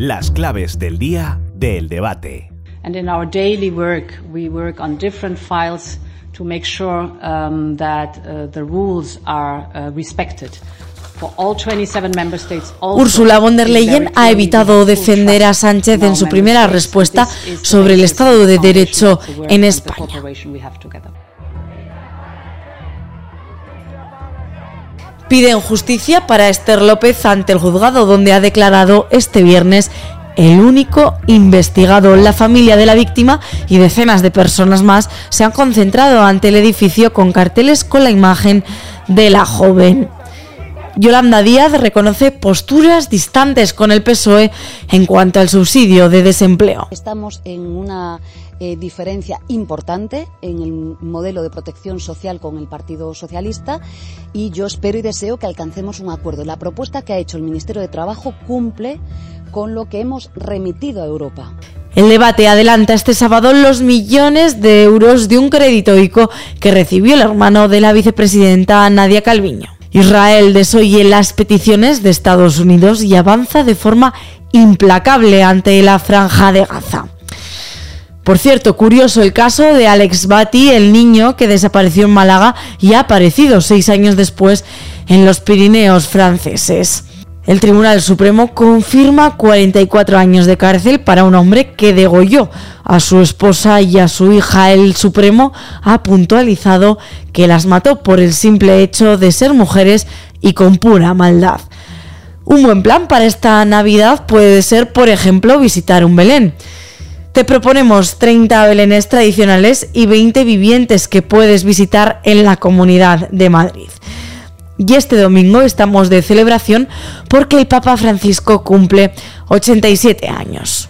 Las claves del día del debate. And in our daily work, we work on different files to make sure um, that uh, the rules are uh, respected. Ursula von der Leyen ha evitado defender a Sánchez en su primera respuesta sobre el Estado de Derecho en España. Piden justicia para Esther López ante el juzgado donde ha declarado este viernes el único investigado. La familia de la víctima y decenas de personas más se han concentrado ante el edificio con carteles con la imagen de la joven. Yolanda Díaz reconoce posturas distantes con el PSOE en cuanto al subsidio de desempleo. Estamos en una eh, diferencia importante en el modelo de protección social con el Partido Socialista y yo espero y deseo que alcancemos un acuerdo. La propuesta que ha hecho el Ministerio de Trabajo cumple con lo que hemos remitido a Europa. El debate adelanta este sábado los millones de euros de un crédito ICO que recibió el hermano de la vicepresidenta Nadia Calviño. Israel desoye las peticiones de Estados Unidos y avanza de forma implacable ante la franja de Gaza. Por cierto, curioso el caso de Alex Bati, el niño que desapareció en Málaga y ha aparecido seis años después en los Pirineos franceses. El Tribunal Supremo confirma 44 años de cárcel para un hombre que degolló a su esposa y a su hija. El Supremo ha puntualizado que las mató por el simple hecho de ser mujeres y con pura maldad. Un buen plan para esta Navidad puede ser, por ejemplo, visitar un Belén. Te proponemos 30 belenes tradicionales y 20 vivientes que puedes visitar en la Comunidad de Madrid. Y este domingo estamos de celebración porque el Papa Francisco cumple 87 años.